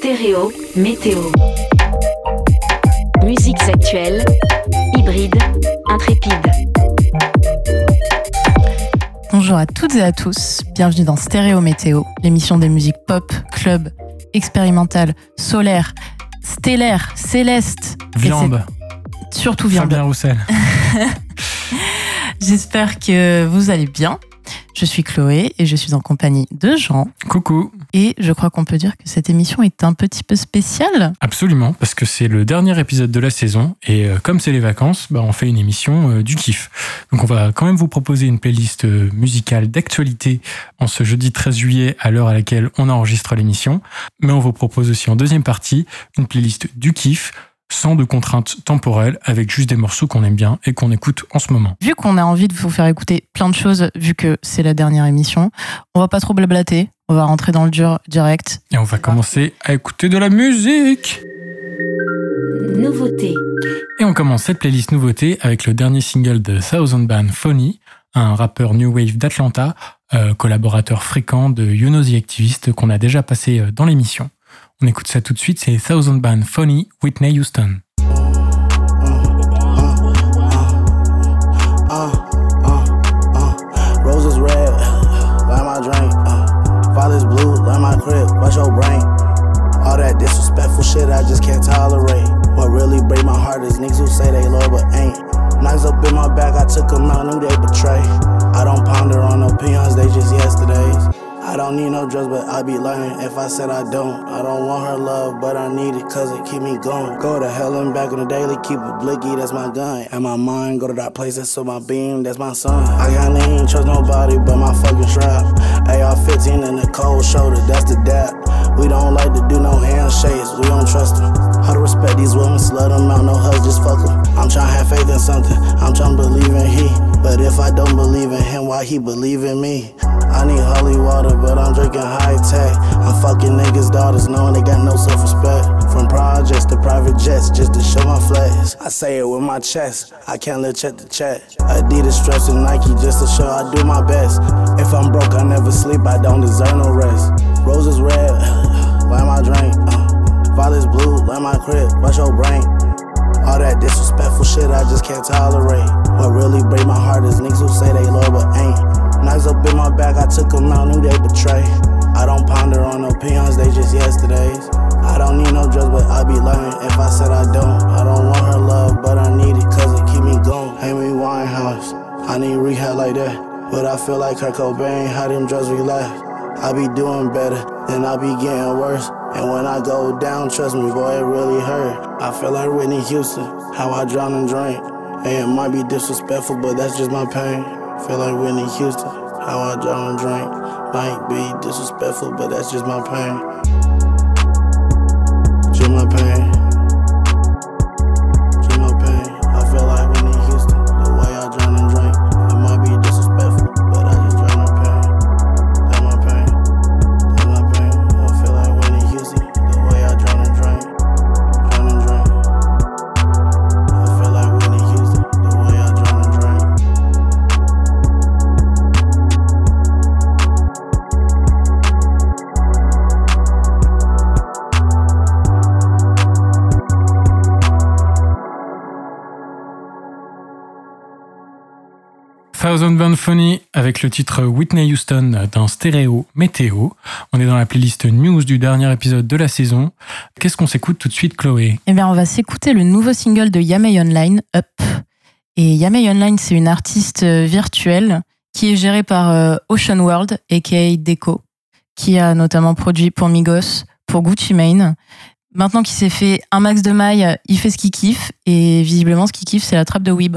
Stéréo, météo. Musiques actuelles, hybrides, intrépides. Bonjour à toutes et à tous, bienvenue dans Stéréo Météo, l'émission des musiques pop, club, expérimentales, solaires, stellaires, célestes. Viande. Surtout viande. Fabien Roussel. J'espère que vous allez bien. Je suis Chloé et je suis en compagnie de Jean. Coucou. Et je crois qu'on peut dire que cette émission est un petit peu spéciale. Absolument, parce que c'est le dernier épisode de la saison et euh, comme c'est les vacances, bah, on fait une émission euh, du kiff. Donc on va quand même vous proposer une playlist euh, musicale d'actualité en ce jeudi 13 juillet à l'heure à laquelle on enregistre l'émission. Mais on vous propose aussi en deuxième partie une playlist du kiff sans de contraintes temporelles, avec juste des morceaux qu'on aime bien et qu'on écoute en ce moment. Vu qu'on a envie de vous faire écouter plein de choses, vu que c'est la dernière émission, on va pas trop blablater, on va rentrer dans le dur direct. Et on va commencer à écouter de la musique Nouveauté. Et on commence cette playlist nouveauté avec le dernier single de Thousand Band Phony, un rappeur New Wave d'Atlanta, euh, collaborateur fréquent de You Know The Activist qu'on a déjà passé euh, dans l'émission. On écoute ça tout de suite, c'est Thousand Band Phony, Whitney Houston. uh, uh, uh. Roses red, like my drink. Uh. Father's blue, like my crib. What's your brain? All that disrespectful shit I just can't tolerate. What really break my heart is niggas who say they loyal but ain't. Knives up in my back, I took them out, knew they betray. I don't ponder on opinions, they just yesterdays. I don't need no drugs, but I be lying if I said I don't. I don't want her love, but I need it cause it keep me going. Go to hell and back on the daily, keep it blicky, that's my gun. And my mind, go to that place, that's on my beam, that's my son. I kinda ain't trust nobody but my fucking strap. AR 15 in the cold shoulder, that's the dap. We don't like to do no handshakes, we don't trust them. How to respect these women, slut them out, no hugs, just fuck them. I'm tryna have faith in something, I'm tryna believe in he. But if I don't believe in him, why he believe in me? I need holy water, but I'm drinking high tech. I'm fucking niggas' daughters, knowing they got no self respect. From projects to private jets, just to show my flex. I say it with my chest, I can't let check the check. Adidas straps and Nike just to show I do my best. If I'm broke, I never sleep, I don't deserve no rest. Roses red, like my drink. Uh. Father's blue, like my crib, what's your brain? All that disrespectful shit I just can't tolerate. What really break my heart is niggas who say they loyal but ain't. Knives up in my back, I took them out, knew they betray. I don't ponder on opinions, they just yesterdays. I don't need no drugs, but I be lying if I said I don't. I don't want her love, but I need it cause it keep me going. Amy Winehouse, I need rehab like that. But I feel like Kurt Cobain, how them drugs relax. I be doing better, then I be getting worse. And when I go down, trust me, boy, it really hurt. I feel like Whitney Houston, how I drown and drink. And it might be disrespectful, but that's just my pain. Feel like Whitney Houston, how I drown and drink. Might be disrespectful, but that's just my pain. Avec le titre Whitney Houston dans Stéréo Météo. On est dans la playlist News du dernier épisode de la saison. Qu'est-ce qu'on s'écoute tout de suite, Chloé? Eh bien, on va s'écouter le nouveau single de Yamei Online, Up. Et Yamei Online, c'est une artiste virtuelle qui est gérée par euh, Ocean World, aka Deco, qui a notamment produit pour Migos, pour Gucci Mane. Maintenant qu'il s'est fait un max de mailles, il fait ce qu'il kiffe, et visiblement, ce qu'il kiffe, c'est la trappe de Weeb.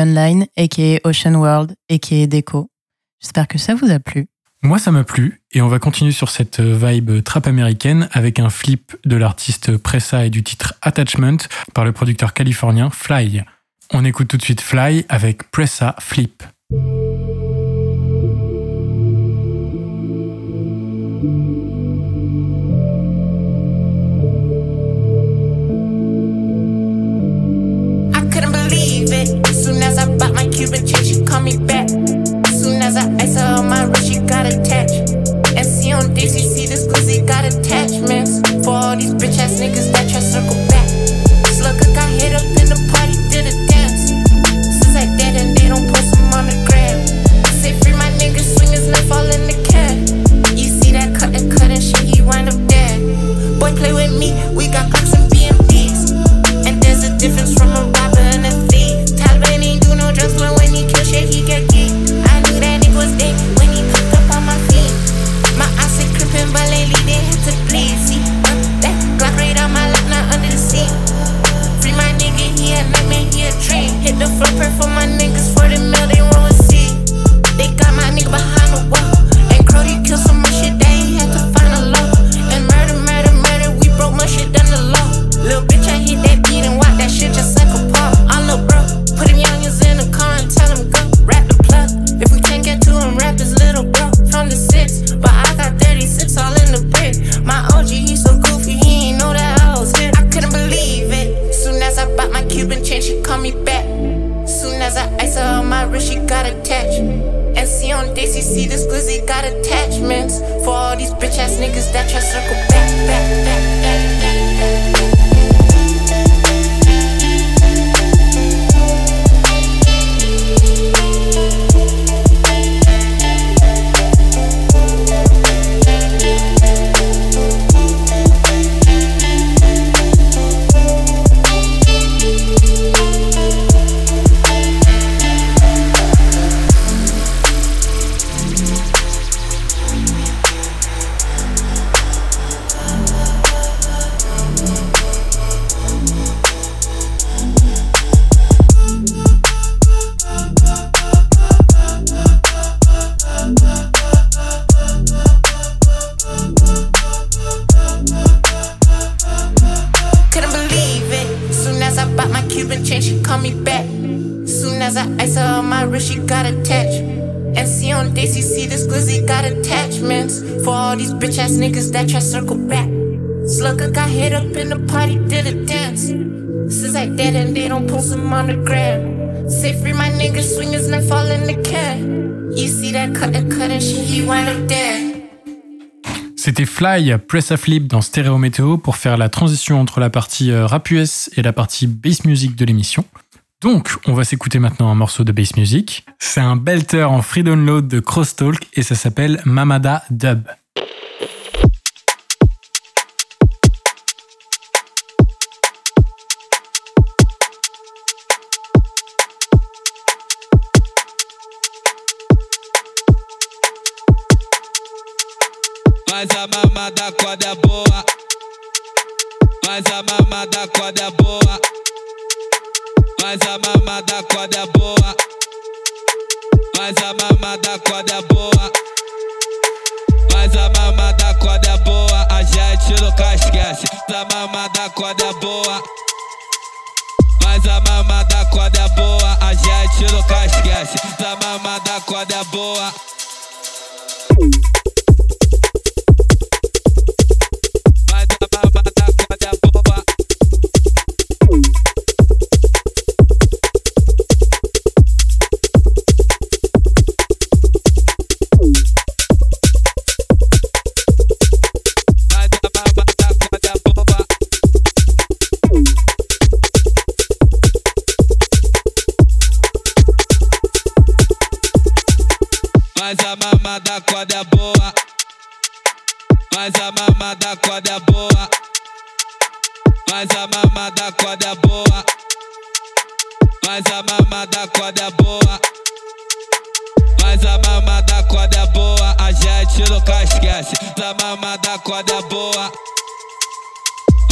Online, aka Ocean World, aka Deco. J'espère que ça vous a plu. Moi, ça m'a plu et on va continuer sur cette euh, vibe trap américaine avec un flip de l'artiste Pressa et du titre Attachment par le producteur californien Fly. On écoute tout de suite Fly avec Pressa Flip. attachment. And see on Daisy, see this glizzy got attachments for all these bitch ass niggas that try circle back. Slugger got hit up in the party, did a dance. Since I dead and they don't post him on the gram. Say free my niggas, swing swingers not fall in the can. You see that cut and cut and shit, he wind up dead. C'était Fly, Press a Flip dans Stereo Météo pour faire la transition entre la partie euh, rap US et la partie bass music de l'émission. Donc, on va s'écouter maintenant un morceau de bass music. C'est un belter en free download de Crosstalk et ça s'appelle Mamada Dub. Mamada quando é boa. Mas a mamada boa. Mas a mamada quando é boa. Mas a mamada quando é boa. Mas a mamada quando é boa, a gente nunca esquece. A mamada quando é boa. Mas a mamada quando é boa, a gente nunca esquece. A mamada quando é boa. Mamada quando é boa. Mas a mamada quando é boa. Mas a mamada quando é boa. Mas a mamada quando é boa. Mas a mamada quando é boa, a gente nunca esquece. A mamada quando é boa.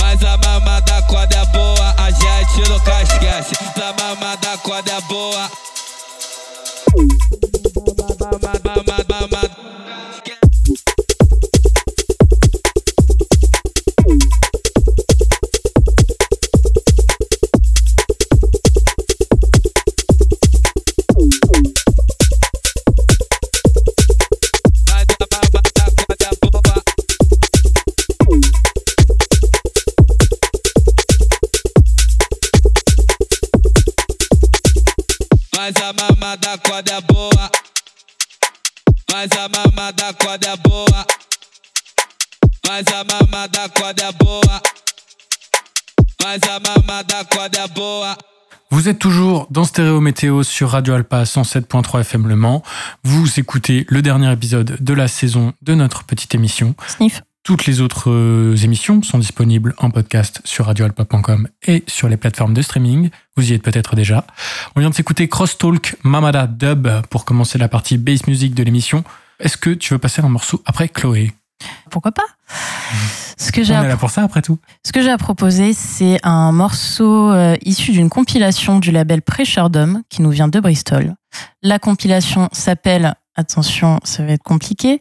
Mas a mamada quando é boa, a gente nunca esquece. A mamada quando é boa. Mas a mamada quando é boa. Mas a mamada quando é boa. Mas a mamada quando é boa. Mas a mamada quando é boa. Vous êtes toujours dans Stéréo Météo sur Radio Alpa 107.3 FM Le Mans. Vous écoutez le dernier épisode de la saison de notre petite émission. Sniff. Toutes les autres euh, émissions sont disponibles en podcast sur radioalpa.com et sur les plateformes de streaming. Vous y êtes peut-être déjà. On vient de s'écouter Crosstalk Mamada Dub pour commencer la partie bass music de l'émission. Est-ce que tu veux passer un morceau après Chloé? Pourquoi pas? Ce que j'ai On à est là pour ça après tout. Ce que j'ai à proposer, c'est un morceau euh, issu d'une compilation du label Pressure Dome qui nous vient de Bristol. La compilation s'appelle, attention, ça va être compliqué,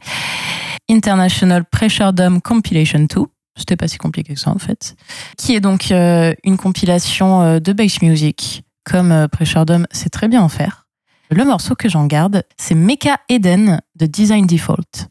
International Pressure Dome Compilation 2. C'était pas si compliqué que ça en fait. Qui est donc euh, une compilation euh, de bass music, comme euh, Pressure Dome sait très bien en faire. Le morceau que j'en garde, c'est Mecha Eden de Design Default.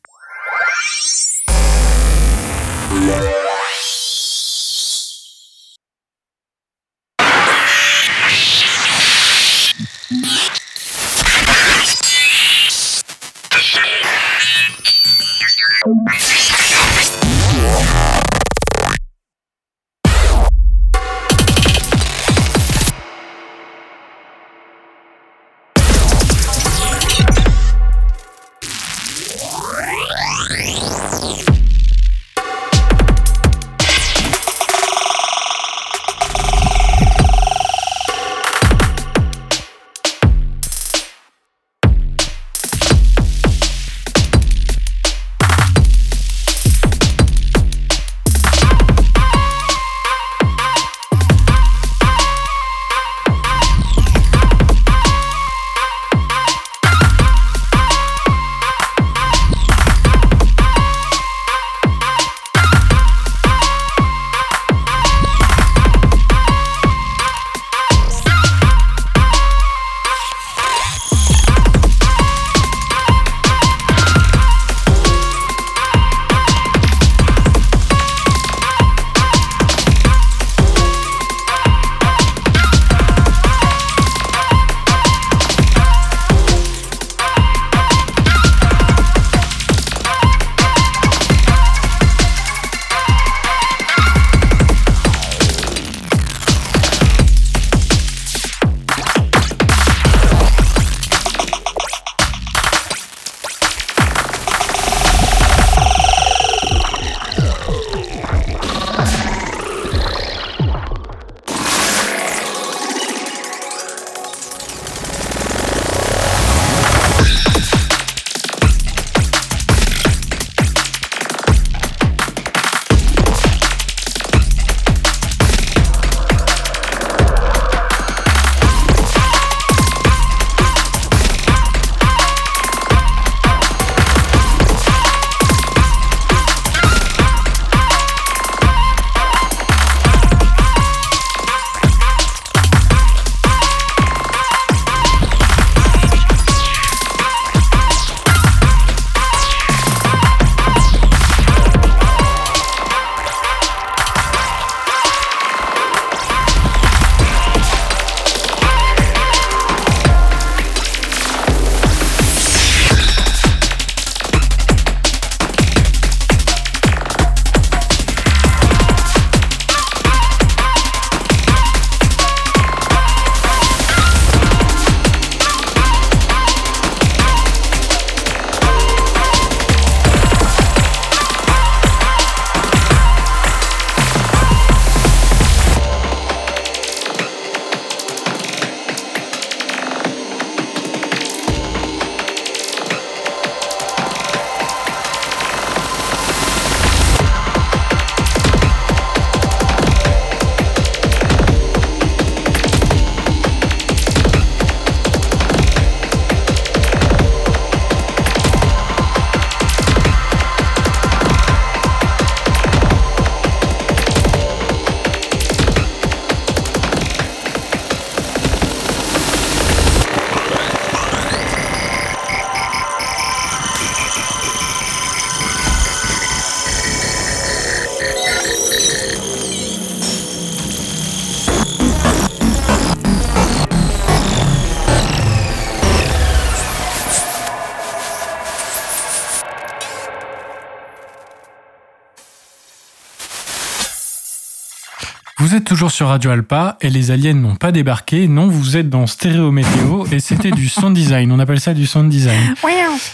Toujours sur Radio Alpa et les aliens n'ont pas débarqué. Non, vous êtes dans Stéréo Météo et c'était du sound design. On appelle ça du sound design.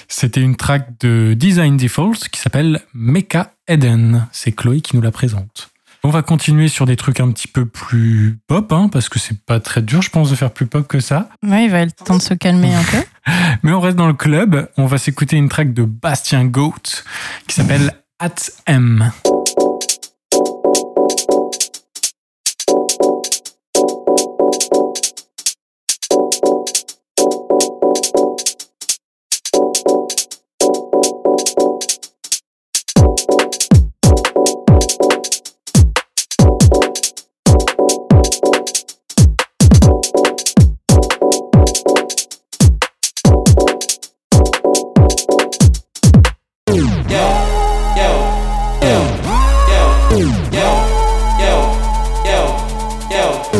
C'était une track de Design Default qui s'appelle Mecha Eden. C'est Chloé qui nous la présente. On va continuer sur des trucs un petit peu plus pop, hein, parce que c'est pas très dur, je pense, de faire plus pop que ça. Ouais, il va être temps de se calmer un peu. Mais on reste dans le club. On va s'écouter une track de Bastien Goat qui s'appelle At M.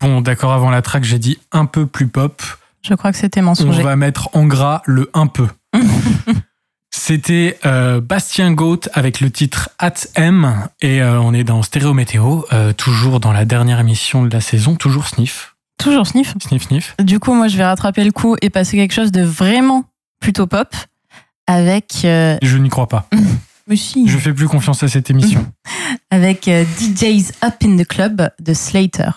Bon, d'accord, avant la track, j'ai dit un peu plus pop. Je crois que c'était On mensonger. va mettre en gras le un peu. C'était euh, Bastien Goat avec le titre At M et euh, on est dans Stéréo Météo, euh, toujours dans la dernière émission de la saison, toujours Sniff, Toujours sniff. Sniff Sniff. Du coup, moi, je vais rattraper le coup et passer quelque chose de vraiment plutôt pop avec. Je n'y crois pas. mais si. Je fais plus confiance à cette émission. avec DJs Up in the Club de Slater.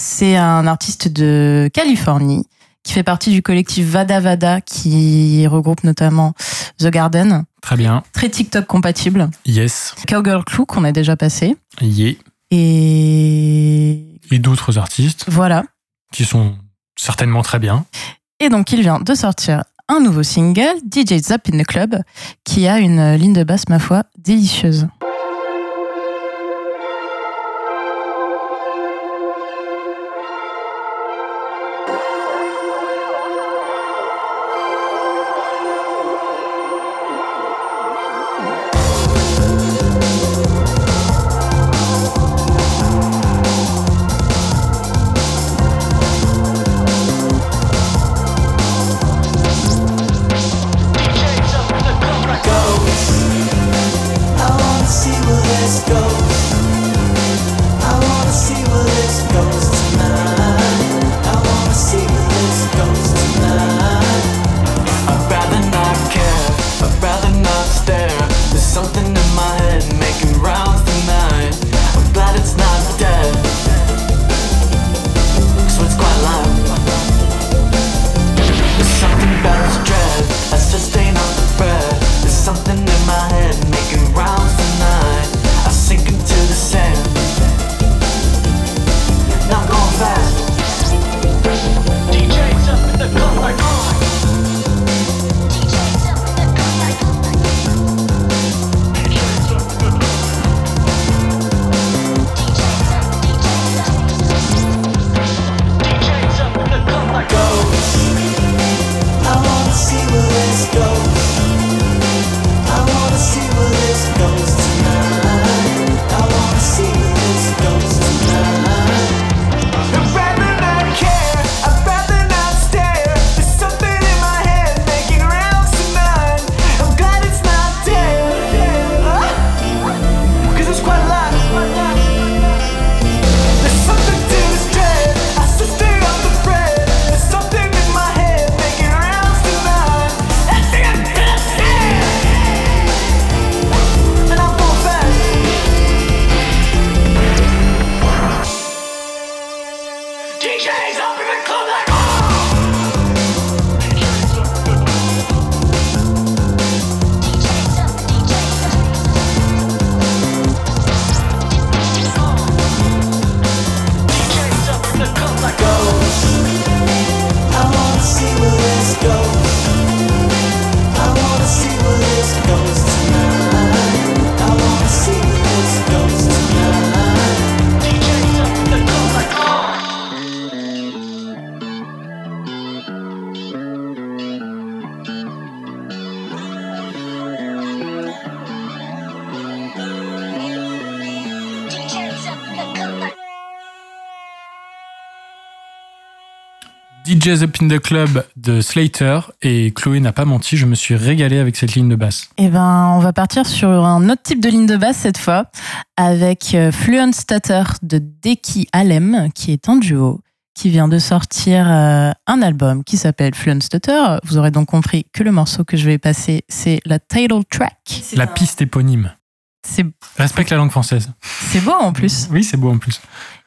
C'est un artiste de Californie qui fait partie du collectif Vada Vada qui regroupe notamment The Garden, Très bien. très TikTok compatible, Yes. Cowgirl Crew qu'on a déjà passé Yeah. et Et d'autres artistes voilà. qui sont certainement très bien. Et donc il vient de sortir un nouveau single, DJs Up in the Club, qui a une ligne de basse ma foi délicieuse. DJs Up in the Club de Slater et Chloé n'a pas menti, je me suis régalé avec cette ligne de basse. Eh ben, on va partir sur un autre type de ligne de basse cette fois, avec euh, Fluent Stutter de Deki Alem, qui est un duo, qui vient de sortir euh, un album qui s'appelle Fluent Stutter. Vous aurez donc compris que le morceau que je vais passer, c'est la title track. La piste éponyme. C'est Respecte la langue française. c'est beau en plus. Oui, c'est beau en plus.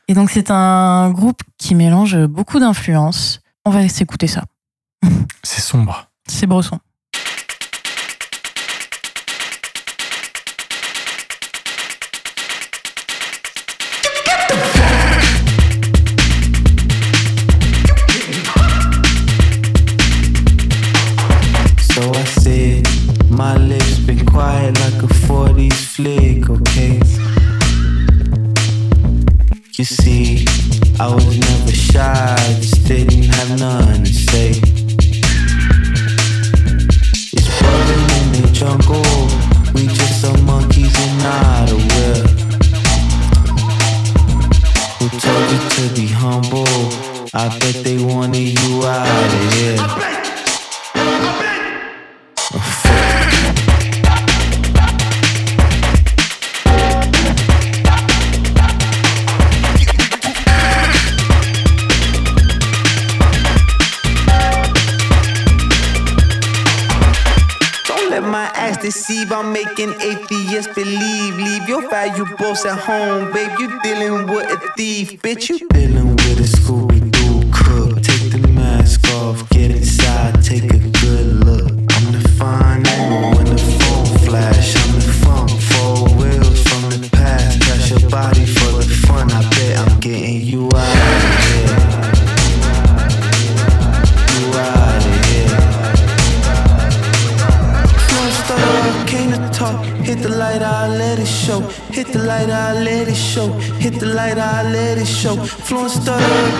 Et donc, c'est un groupe qui mélange beaucoup d'influences. On va s'écouter ça. C'est sombre. C'est Bresson. So I said, my lips been quiet like a 40s flick, okay? You see, I was never shy, just didn't have nothing to say. It's burning in the jungle. We just some monkeys. Who told you to be humble? I bet they wanted you out of here. Let my ass deceive. I'm making atheists believe. Leave your valuables at home, babe. You dealing with a thief, bitch. You dealing with a Scooby show. Hit the light, I let it show. Flowing star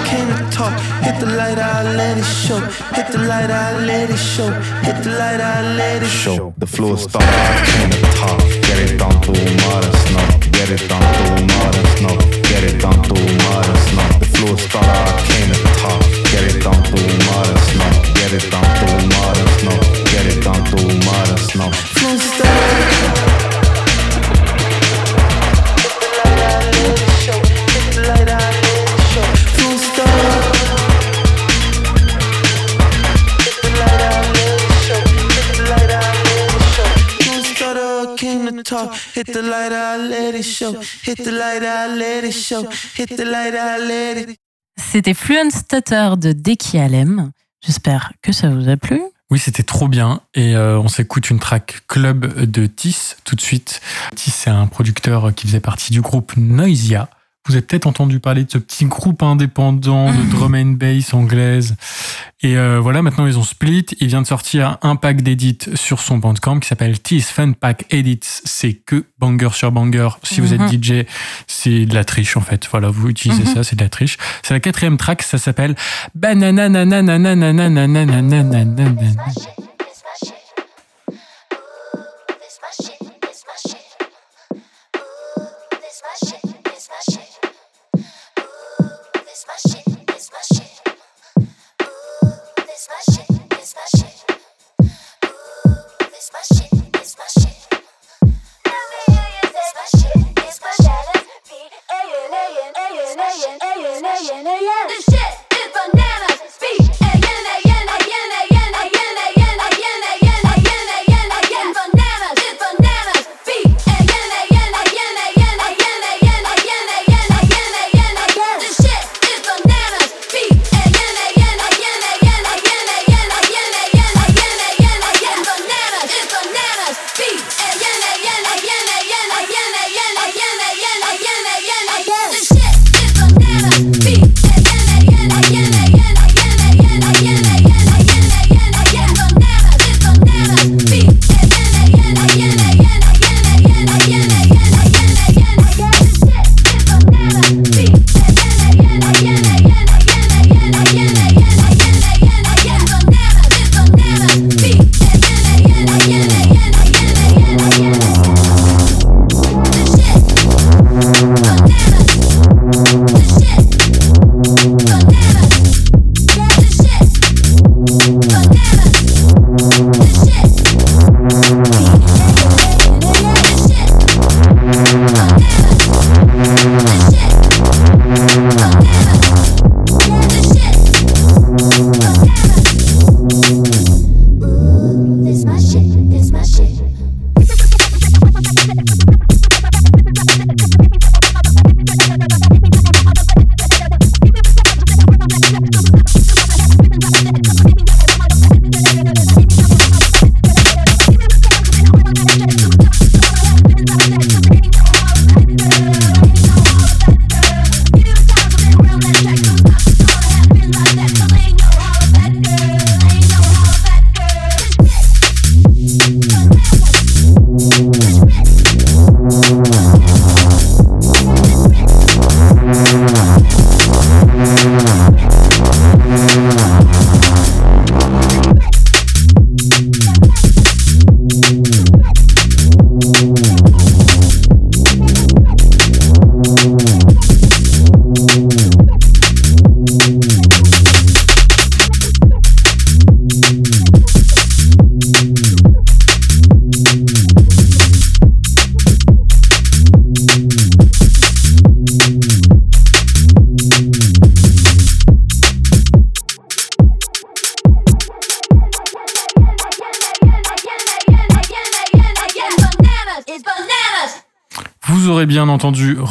came to talk. Hit the light, I let it show. Hit the light, I let it show. Hit the light, I let it show. The star came to talk. Get it down to mother snow. Get it down to mother snow. Get it down to mother snow. The star came to talk. Get it down to mother snow. Get it down to mother snow. Get it down to mother snow. Talk. Hit the light, I let it show. Hit the light, I let it show. Hit the light, I let it C'était Fluent Stutter de Deki Alem. J'espère que ça vous a plu. Oui, c'était trop bien. Et euh, on s'écoute une track club de Tis tout de suite. Tis, c'est un producteur qui faisait partie du groupe Noisia. Vous avez peut-être entendu parler de ce petit groupe indépendant de drum and bass anglaise. Et euh, voilà, maintenant ils ont split. Il vient de sortir un pack d'édits sur son bandcamp qui s'appelle Tis Fun Pack Edits. C'est que banger sur banger. Si vous êtes DJ, c'est de la triche en fait. Voilà, vous utilisez ça, c'est de la triche. C'est la quatrième track, ça s'appelle Banana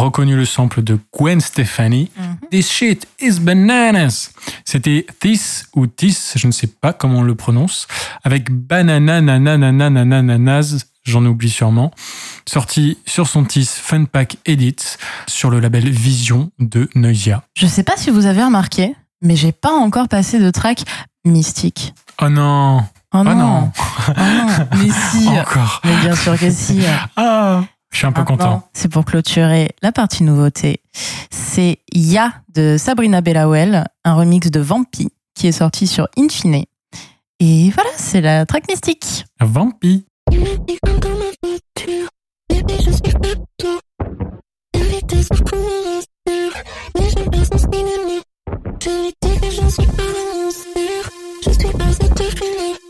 reconnu le sample de Gwen Stefani. This shit is bananas. C'était This ou This, je ne sais pas comment on le prononce, avec Banana Nananananananas, j'en oublie sûrement, sorti sur son This Fun Pack Edits sur le label Vision de Noisia. Je sais pas si vous avez remarqué, mais j'ai pas encore passé de track mystique. Oh non Oh non. non. Oh non. Mais si. Encore Mais bien sûr que si. Ah Je suis un peu Maintenant, content. C'est pour clôturer la partie nouveauté. C'est Ya de Sabrina Bellawell, un remix de Vampi qui est sorti sur Infine. Et voilà, c'est la track mystique. Vampi. Je suis pas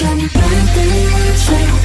shining bright, like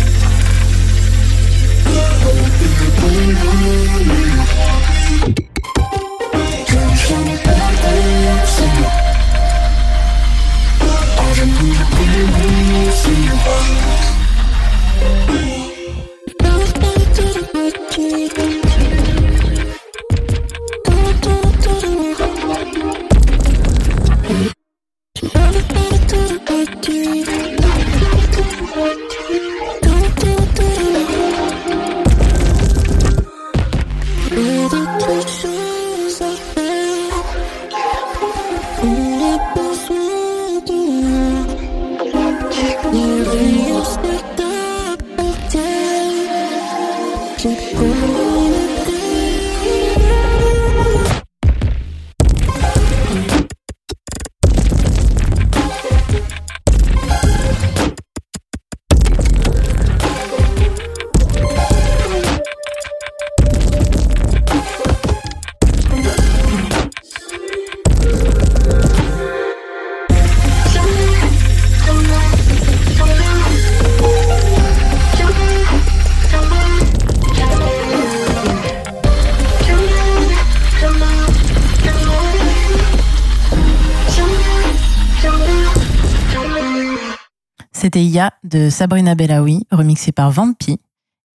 de Sabrina Bellaoui, remixé par Vampi.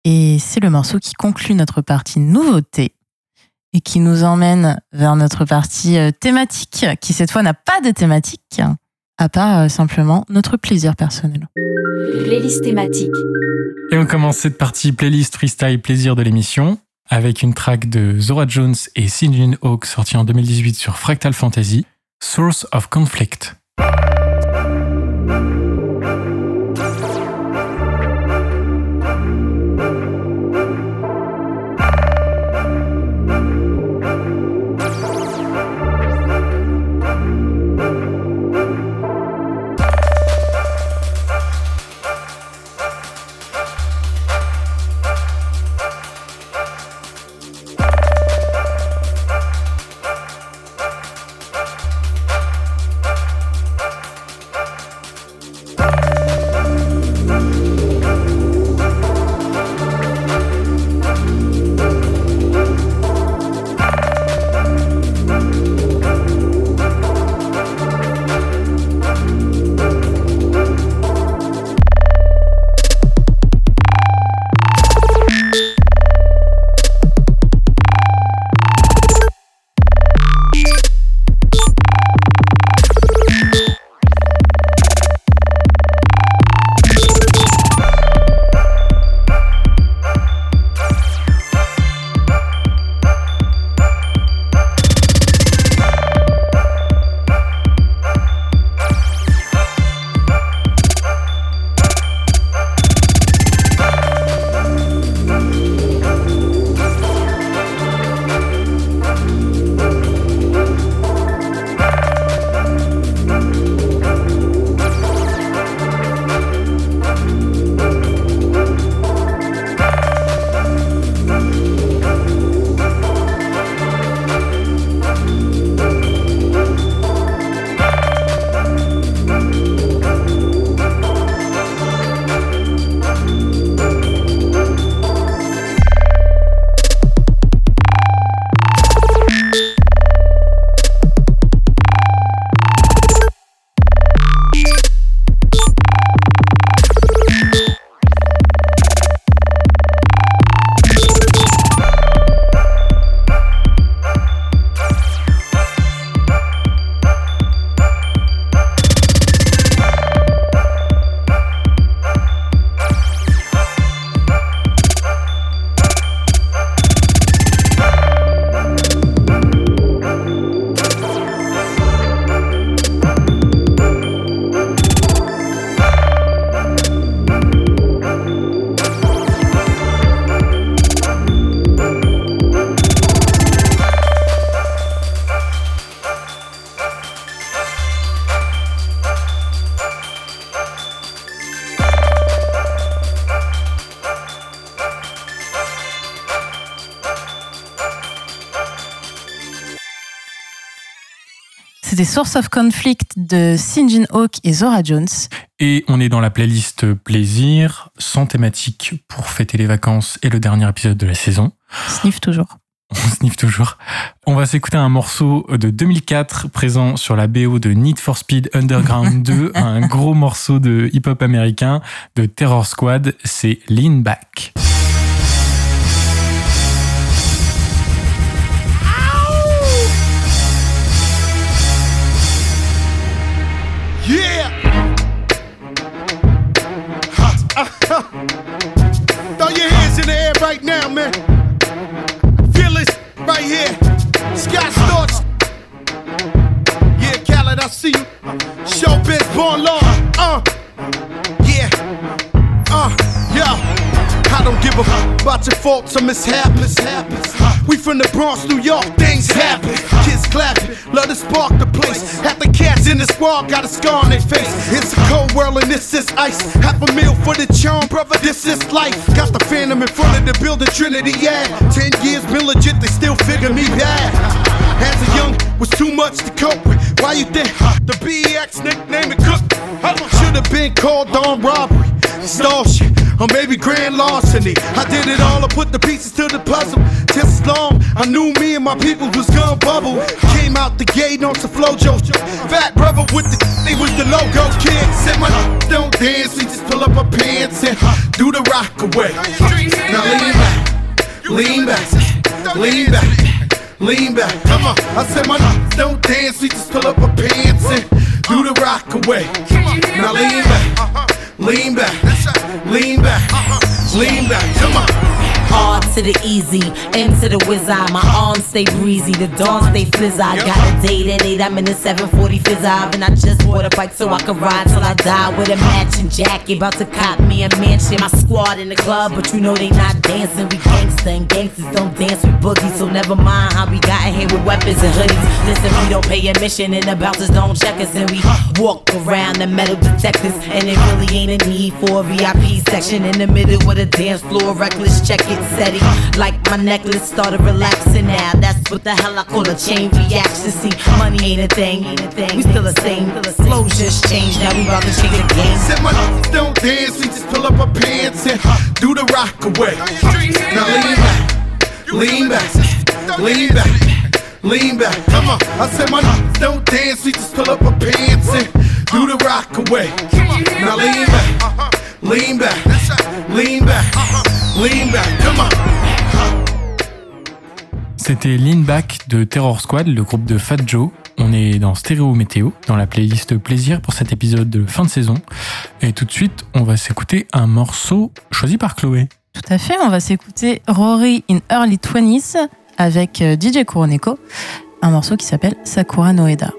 Et c'est le morceau qui conclut notre partie nouveauté et qui nous emmène vers notre partie euh, thématique, qui cette fois n'a pas de thématique, à part euh, simplement notre plaisir personnel. Playlist thématique. Et on commence cette partie playlist freestyle plaisir de l'émission avec une track de Zora Jones et Sinjin Hawk sortie en 2018 sur Fractal Fantasy, Source of Conflict. Des Source of Conflict de Sinjin Hawk et Zora Jones. Et on est dans la playlist plaisir, sans thématique pour fêter les vacances et le dernier épisode de la saison. Sniff toujours. On sniffe toujours. On va s'écouter un morceau de 2004 présent sur la BO de Need for Speed Underground 2, un gros morceau de hip-hop américain de Terror Squad, c'est Lean Back. About mishap, mishaps. We from the Bronx, New York, things happen. Kids clapping, love to spark the place. Half the cats in the squad got a scar on their face. It's a cold world and this is ice. Half a meal for the charm, brother, this is life. Got the phantom in front of the building, Trinity, yeah. Ten years been legit, they still figure me bad. As a young, was too much to cope with. Why you think the BX nickname it Cook? Should have been called on robbery, stall shit, or maybe grand larceny. I did it all, I put the pieces to the puzzle. Just as long, I knew me and my people was gonna bubble. Came out the gate on some flojo. Fat brother with the, they was the logo kid. Said my don't dance, we just pull up our pants and do the rock away. Now lean back, lean back, lean back, lean back. Come on, I said my don't dance, we just pull up our pants and do the rock away. Now lean back, lean back, lean back, lean back. To the easy, M to the whiz. My arms stay breezy, the dawn stay fizz I got a date at 8, I'm in the 740 fizz And I just bought a bike so I can ride till I die with a matching jacket. About to cop me a mansion. My squad in the club, but you know they not dancing. We gangsta and gangsters don't dance with boogies. So never mind how we got here with weapons and hoodies. Listen, we don't pay admission and the bouncers don't check us. And we walk around the metal detectors. And it really ain't a need for a VIP section in the middle of the dance floor. Reckless check it, set it, Like my necklace started relaxing now. That's what the hell I call a chain reaction. See, money ain't a thing. We still the same. Flow just changed. Now we about to change the game. Said my don't dance, we just pull up our pants and do the rock away. Now lean back, lean back, lean back, lean back. Come on, I said my don't dance, we just pull up our pants and do the rock away. Now lean back, lean back, lean back, lean back. Come on. C'était Lean Back de Terror Squad, le groupe de Fat Joe. On est dans Stéréo Météo, dans la playlist plaisir pour cet épisode de fin de saison. Et tout de suite, on va s'écouter un morceau choisi par Chloé. Tout à fait, on va s'écouter Rory in Early 20s avec euh, DJ Kuroneko, un morceau qui s'appelle Sakura Noeda.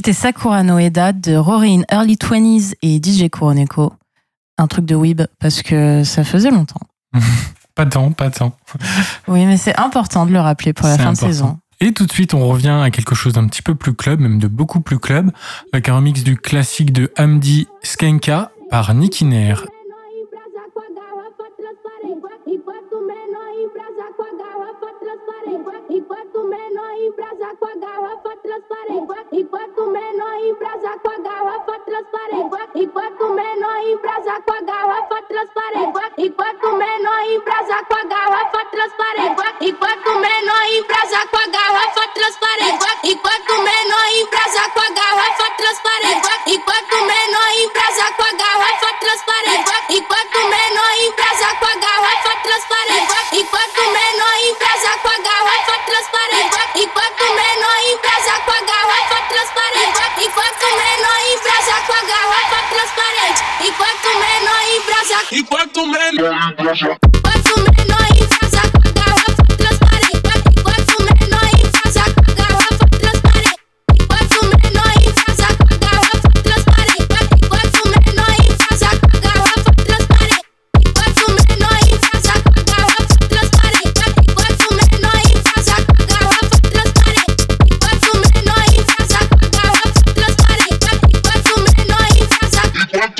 C'était Sakura Noeda de Rory in Early 20s et DJ Kuroneko. Un truc de weeb parce que ça faisait longtemps. Pas tant, pas tant. Oui, mais c'est important de le rappeler pour la fin important. de saison. Et tout de suite, on revient à quelque chose d'un petit peu plus club, même de beaucoup plus club, avec un remix du classique de Hamdi Skenka par Nicky Nair. E quanto menor embrasa com a galera garrafa transparente. Enquanto menor embrasa com a garrafa transparente. Enquanto menor embrasa com a garrafa transparente. Enquanto menor embrasa com a garrafa transparente. Enquanto menor embrasa com a garrafa transparente. Enquanto menor embrasa com a garrafa transparente. Enquanto menor embrasa com a garrafa transparente. Enquanto menor embrasa com a garrafa transparente. Enquanto menor embrasa com a garrafa transparente. Enquanto menor embrasa com a garrafa transparente. Enquanto menor embrasa. Enquanto menor Enquanto menor embrasa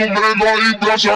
acostumbré, no hay brasa.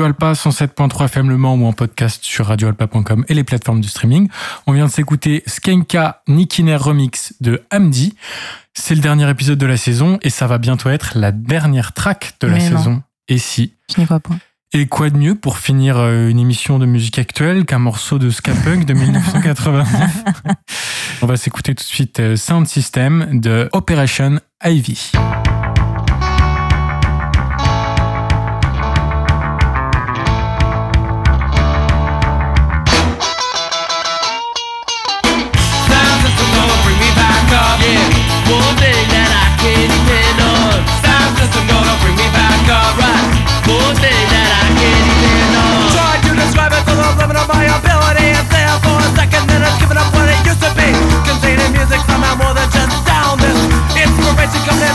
Radio Alpa 107.3 FM Le Mans ou en podcast sur radioalpa.com et les plateformes de streaming. On vient de s'écouter Skenka Nikiner Remix de Hamdi. C'est le dernier épisode de la saison et ça va bientôt être la dernière track de la Mais non. saison. Et si? Je n'y crois pas. Et quoi de mieux pour finir euh, une émission de musique actuelle qu'un morceau de ska punk de 1989 On va s'écouter tout de suite euh, Sound System de Operation Ivy. What it used to be. Music somehow more than just sound. This inspiration in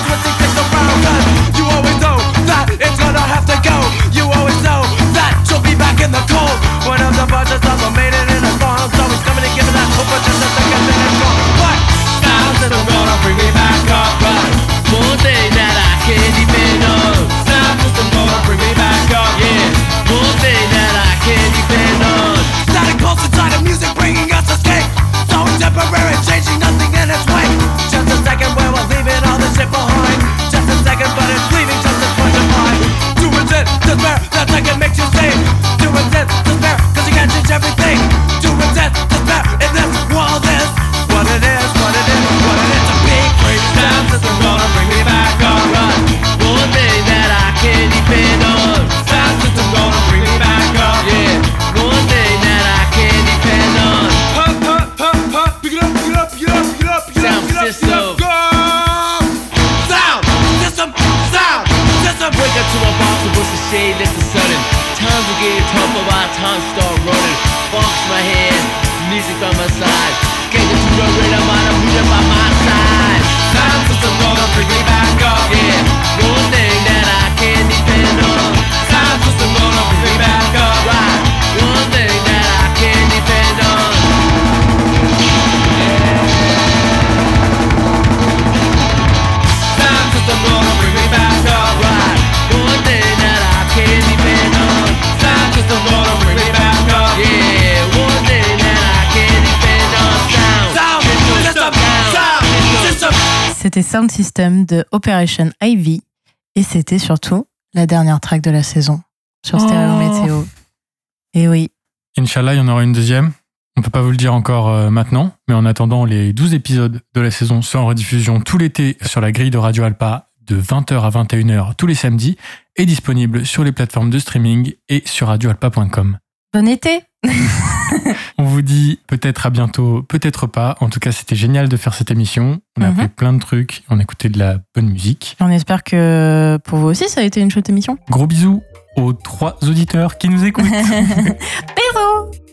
you always know that it's gonna have to go. You always know that she'll be back in the cold. In a he's coming that hope just gone. But sounds gonna bring me back up. Right, Feels like it makes you sick. Do it death, despair, cause you can't change everything. Do it death, C'était Sound System de Operation Ivy et c'était surtout la dernière track de la saison sur Stereo Oh. Météo. Et oui, Inch'Allah, il y en aura une deuxième. On peut pas vous le dire encore euh, maintenant, mais en attendant, les 12 épisodes de la saison sont en rediffusion tout l'été sur la grille de Radio Alpa de 20h à 21h tous les samedis et disponible sur les plateformes de streaming et sur radioalpa.com. bon été On vous dit peut-être à bientôt, peut-être pas. En tout cas, c'était génial de faire cette émission. On a Mhm. appris plein de trucs, on a écouté de la bonne musique. On espère que pour vous aussi ça a été une chouette émission. Gros bisous aux trois auditeurs qui nous écoutent. Bisous